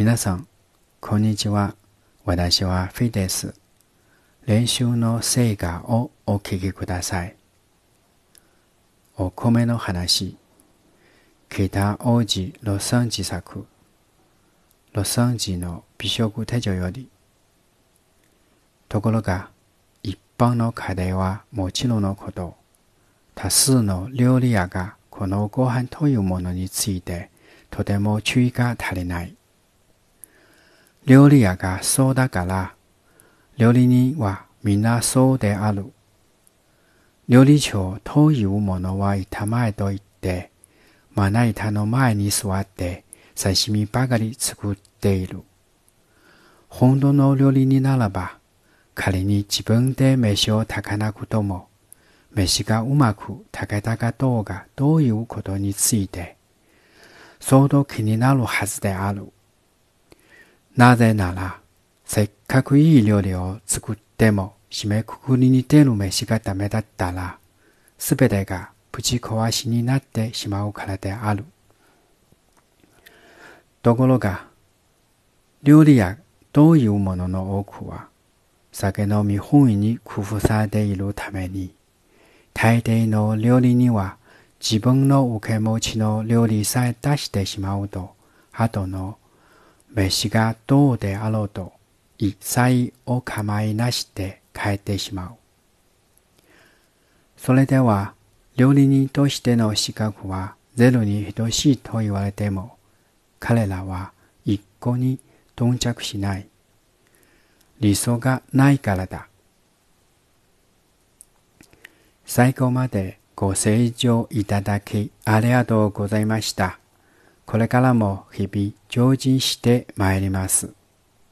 皆さん、こんにちは。私はフィです。練習の成果をお聞きください。お米の話。北王子ロサン自作。ロサン寺の美食手帳より。ところが、一般の家庭はもちろんのこと、多数の料理屋がこのご飯というものについてとても注意が足りない。料理屋がそうだから、料理人はみんなそうである。料理長というものは板前と言って、まな板の前に座って刺身ばかり作っている。本当の料理人ならば、仮に自分で飯を炊かなくとも、飯がうまく炊けたかどうかどういうことについて、相当気になるはずである。なぜなら、せっかくいい料理を作っても締めくくりに出る飯がダメだったら、すべてがぶち壊しになってしまうからである。ところが、料理やどういうものの多くは、酒飲み本位に工夫されているために、大抵の料理には自分の受け持ちの料理さえ出してしまうと、後の飯がどうであろうと一切お構いなしで帰ってしまう。それでは、料理人としての資格はゼロに等しいと言われても、彼らは一向に頓着しない。理想がないからだ。最後までご清聴いただきありがとうございました。これからも日々精進してまいります。